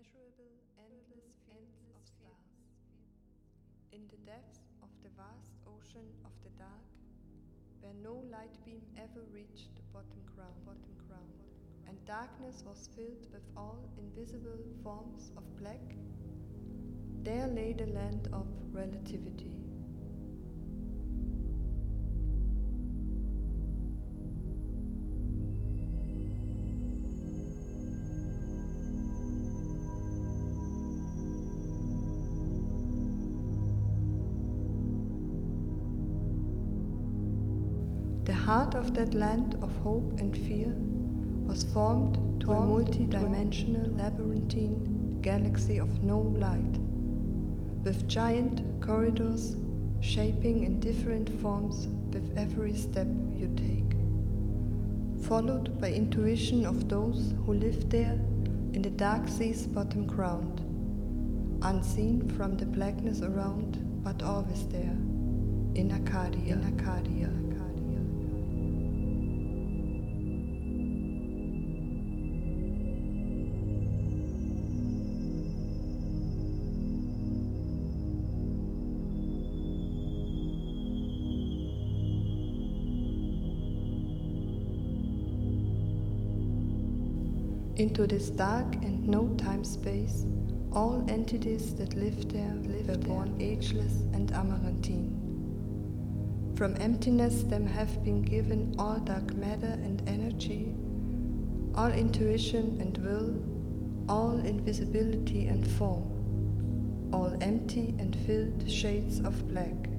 immeasurable, endless fields of stars. In the depths of the vast ocean of the dark, where no light beam ever reached the bottom ground, bottom ground, and darkness was filled with all invisible forms of black, there lay the land of relativity. Heart of that land of hope and fear was formed to a multi-dimensional labyrinthine galaxy of no light, with giant corridors shaping in different forms with every step you take, followed by intuition of those who live there in the dark sea's bottom ground, unseen from the blackness around, but always there, in Arcadia, in Arcadia. Into this dark and no time space, all entities that lived there live were born ageless and amaranthine. From emptiness them have been given all dark matter and energy, all intuition and will, all invisibility and form, all empty and filled shades of black.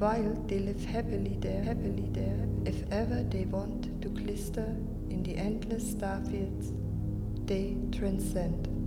While they live happily there, happily there, if ever they want to glister in the endless starfields, they transcend.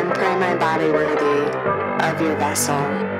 and pray my body worthy of your vessel.